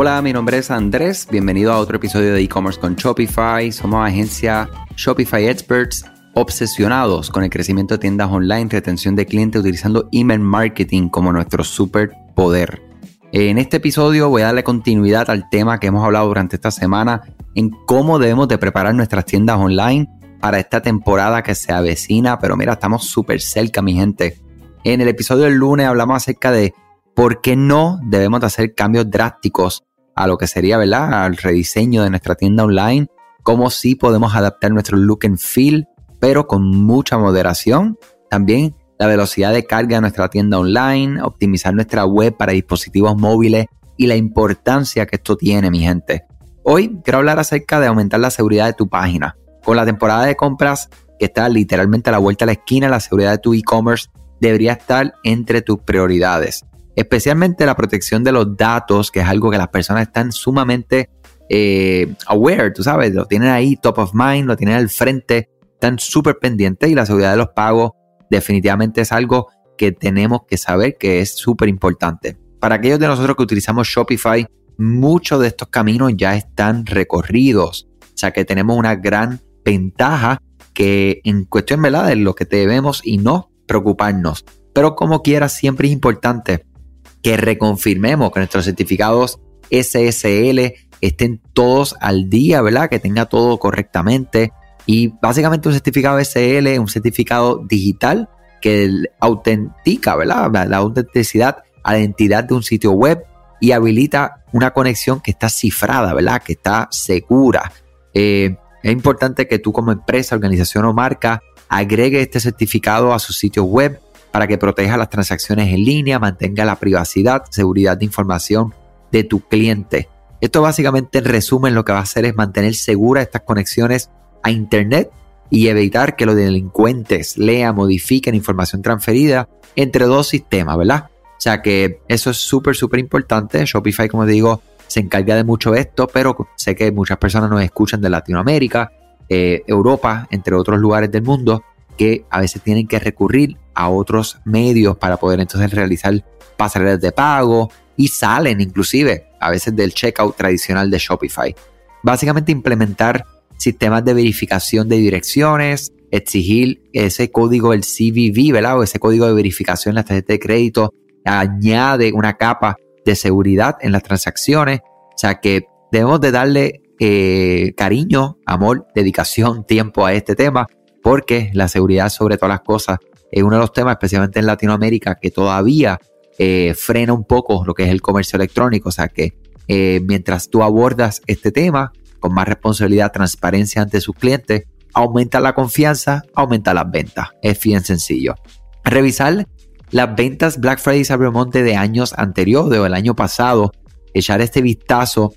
Hola, mi nombre es Andrés. Bienvenido a otro episodio de e-commerce con Shopify. Somos agencia Shopify Experts obsesionados con el crecimiento de tiendas online, retención de clientes utilizando email marketing como nuestro superpoder. En este episodio voy a darle continuidad al tema que hemos hablado durante esta semana en cómo debemos de preparar nuestras tiendas online para esta temporada que se avecina, pero mira, estamos súper cerca, mi gente. En el episodio del lunes hablamos acerca de por qué no debemos de hacer cambios drásticos a lo que sería, ¿verdad?, al rediseño de nuestra tienda online, cómo sí podemos adaptar nuestro look and feel pero con mucha moderación. También la velocidad de carga de nuestra tienda online, optimizar nuestra web para dispositivos móviles y la importancia que esto tiene, mi gente. Hoy quiero hablar acerca de aumentar la seguridad de tu página. Con la temporada de compras que está literalmente a la vuelta de la esquina, la seguridad de tu e-commerce debería estar entre tus prioridades. Especialmente la protección de los datos, que es algo que las personas están sumamente eh, aware, tú sabes, lo tienen ahí top of mind, lo tienen al frente están súper pendientes y la seguridad de los pagos definitivamente es algo que tenemos que saber que es súper importante. Para aquellos de nosotros que utilizamos Shopify, muchos de estos caminos ya están recorridos. O sea que tenemos una gran ventaja que en cuestión ¿verdad? de lo que debemos y no preocuparnos. Pero como quiera, siempre es importante que reconfirmemos que nuestros certificados SSL estén todos al día, ¿verdad? Que tenga todo correctamente, y básicamente un certificado SL es un certificado digital que autentica, ¿verdad? La autenticidad a la identidad de un sitio web y habilita una conexión que está cifrada, ¿verdad? Que está segura. Eh, es importante que tú como empresa, organización o marca agregue este certificado a su sitio web para que proteja las transacciones en línea, mantenga la privacidad, seguridad de información de tu cliente. Esto básicamente en resumen lo que va a hacer es mantener seguras estas conexiones a Internet y evitar que los delincuentes lean, modifiquen información transferida entre dos sistemas, ¿verdad? O sea que eso es súper, súper importante. Shopify, como digo, se encarga de mucho esto, pero sé que muchas personas nos escuchan de Latinoamérica, eh, Europa, entre otros lugares del mundo, que a veces tienen que recurrir a otros medios para poder entonces realizar pasarelas de pago y salen inclusive a veces del checkout tradicional de Shopify. Básicamente implementar sistemas de verificación de direcciones, exigir ese código del CVV, ¿verdad? O ese código de verificación en la tarjeta de crédito, añade una capa de seguridad en las transacciones. O sea que debemos de darle eh, cariño, amor, dedicación, tiempo a este tema, porque la seguridad sobre todas las cosas es uno de los temas, especialmente en Latinoamérica, que todavía eh, frena un poco lo que es el comercio electrónico. O sea que eh, mientras tú abordas este tema, con más responsabilidad, transparencia ante sus clientes, aumenta la confianza, aumenta las ventas. Es bien sencillo. Revisar las ventas Black Friday y Cyber Monday de años anteriores o el año pasado, echar este vistazo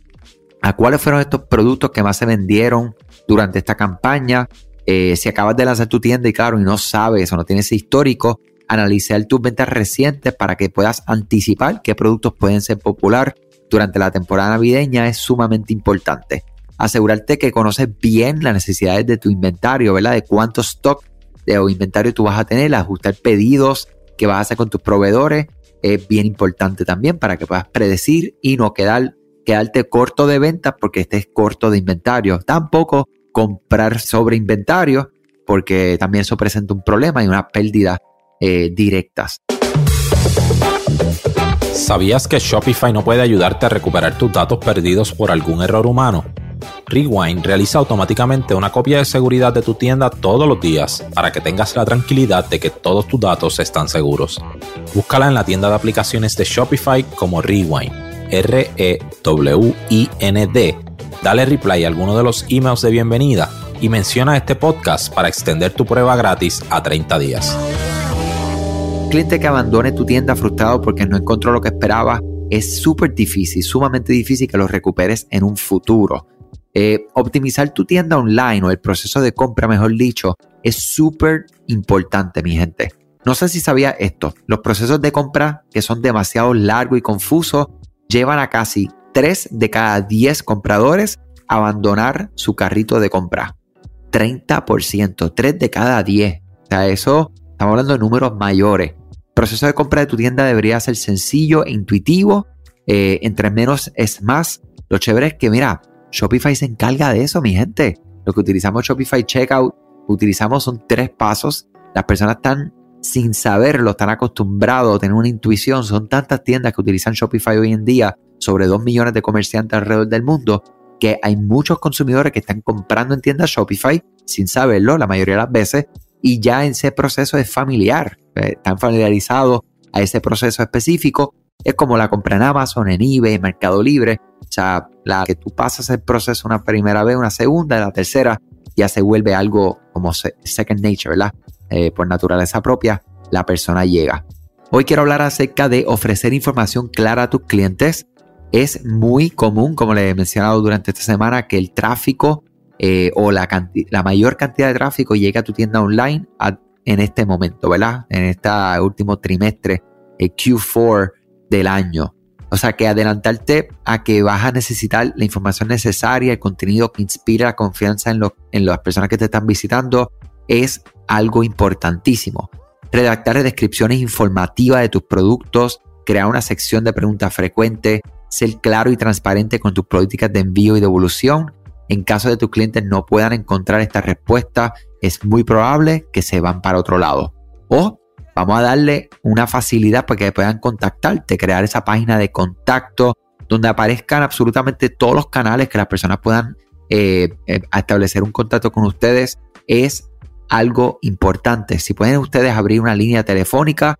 a cuáles fueron estos productos que más se vendieron durante esta campaña. Eh, si acabas de lanzar tu tienda y claro, y no sabes o no tienes histórico, analizar tus ventas recientes para que puedas anticipar qué productos pueden ser popular durante la temporada navideña es sumamente importante asegurarte que conoces bien las necesidades de tu inventario, ¿verdad? De cuánto stock de, o inventario tú vas a tener, ajustar pedidos que vas a hacer con tus proveedores es bien importante también para que puedas predecir y no quedar, quedarte corto de ventas porque estés corto de inventario. Tampoco comprar sobre inventario porque también eso presenta un problema y una pérdida eh, directas. ¿Sabías que Shopify no puede ayudarte a recuperar tus datos perdidos por algún error humano? Rewind realiza automáticamente una copia de seguridad de tu tienda todos los días para que tengas la tranquilidad de que todos tus datos están seguros. Búscala en la tienda de aplicaciones de Shopify como Rewind, R-E-W-I-N-D. Dale reply a alguno de los emails de bienvenida y menciona este podcast para extender tu prueba gratis a 30 días. Cliente que abandone tu tienda frustrado porque no encontró lo que esperaba, es súper difícil, sumamente difícil que lo recuperes en un futuro. Eh, optimizar tu tienda online o el proceso de compra, mejor dicho, es súper importante, mi gente. No sé si sabía esto, los procesos de compra que son demasiado largos y confusos llevan a casi 3 de cada 10 compradores abandonar su carrito de compra. 30%, 3 de cada 10. O sea, eso estamos hablando de números mayores. El proceso de compra de tu tienda debería ser sencillo e intuitivo eh, entre menos es más. Lo chévere es que, mira, Shopify se encarga de eso, mi gente. Lo que utilizamos Shopify Checkout, utilizamos son tres pasos. Las personas están sin saberlo, están acostumbrados a tener una intuición. Son tantas tiendas que utilizan Shopify hoy en día, sobre 2 millones de comerciantes alrededor del mundo, que hay muchos consumidores que están comprando en tiendas Shopify sin saberlo la mayoría de las veces y ya ese proceso es familiar, eh, están familiarizados a ese proceso específico. Es como la compra en Amazon, en eBay, en Mercado Libre. O sea, la que tú pasas el proceso una primera vez, una segunda, la tercera ya se vuelve algo como second nature, ¿verdad? Eh, por naturaleza propia, la persona llega. Hoy quiero hablar acerca de ofrecer información clara a tus clientes. Es muy común, como le he mencionado durante esta semana, que el tráfico eh, o la, la, mayor cantidad de tráfico llegue a tu tienda online en este momento, ¿verdad? En este último trimestre, el Q4 del año. O sea que adelantarte a que vas a necesitar la información necesaria, el contenido que inspira la confianza en, en las personas que te están visitando, es algo importantísimo. Redactar descripciones informativas de tus productos, crear una sección de preguntas frecuentes, ser claro y transparente con tus políticas de envío y devolución. En caso de tus clientes no puedan encontrar esta respuesta, es muy probable que se van para otro lado. O vamos a darle una facilidad para que puedan contactarte, crear esa página de contacto donde aparezcan absolutamente todos los canales que las personas puedan eh, eh, establecer un contacto con ustedes. Es algo importante. Si pueden ustedes abrir una línea telefónica,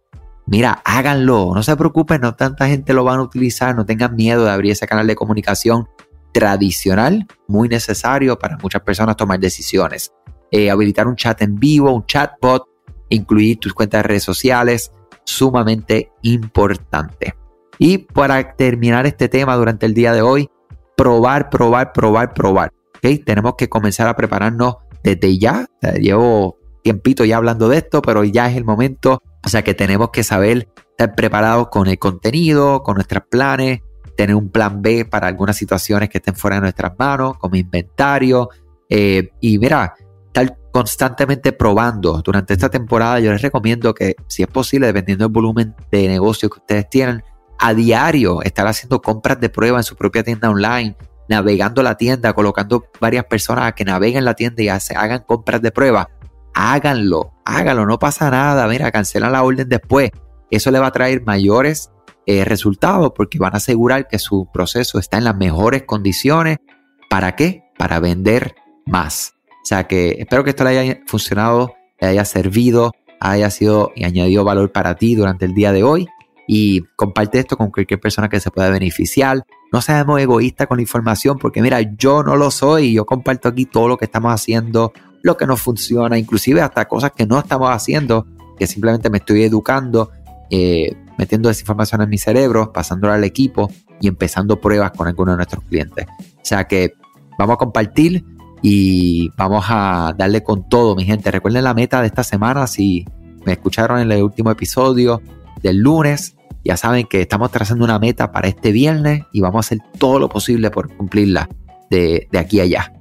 mira, háganlo. No se preocupen, no tanta gente lo van a utilizar. No tengan miedo de abrir ese canal de comunicación tradicional, muy necesario para muchas personas tomar decisiones. Eh, habilitar un chat en vivo, un chatbot, incluir tus cuentas de redes sociales, sumamente importante. Y para terminar este tema durante el día de hoy, probar, probar, probar, probar. ¿okay? Tenemos que comenzar a prepararnos desde ya. llevo tiempito ya hablando de esto, pero ya es el momento. O sea que tenemos que saber estar preparados con el contenido, con nuestros planes, tener un plan B para algunas situaciones que estén fuera de nuestras manos, como inventario. Eh, y mira, estar constantemente probando. Durante esta temporada yo les recomiendo que, si es posible, dependiendo del volumen de negocio que ustedes tienen, a diario estar haciendo compras de prueba en su propia tienda online, navegando la tienda, colocando varias personas a que naveguen la tienda y hagan compras de prueba. Háganlo, háganlo, no pasa nada. Mira, cancelan la orden después. Eso le va a traer mayores eh, resultados porque van a asegurar que su proceso está en las mejores condiciones. ¿Para qué? Para vender más. O sea que espero que esto le haya funcionado, le haya servido, haya sido y añadido valor para ti durante el día de hoy. Y comparte esto con cualquier persona que se pueda beneficiar. No seamos egoístas con la información, porque mira, yo no lo soy. Yo comparto aquí todo lo que estamos haciendo, lo que nos funciona, inclusive hasta cosas que no estamos haciendo, que simplemente me estoy educando, eh, metiendo esa información en mi cerebro, pasándola al equipo y empezando pruebas con algunos de nuestros clientes. O sea que vamos a compartir y vamos a darle con todo, mi gente. Recuerden la meta de esta semana, si me escucharon en el último episodio del lunes, ya saben que estamos trazando una meta para este viernes y vamos a hacer todo lo posible por cumplirla de, de aquí a allá.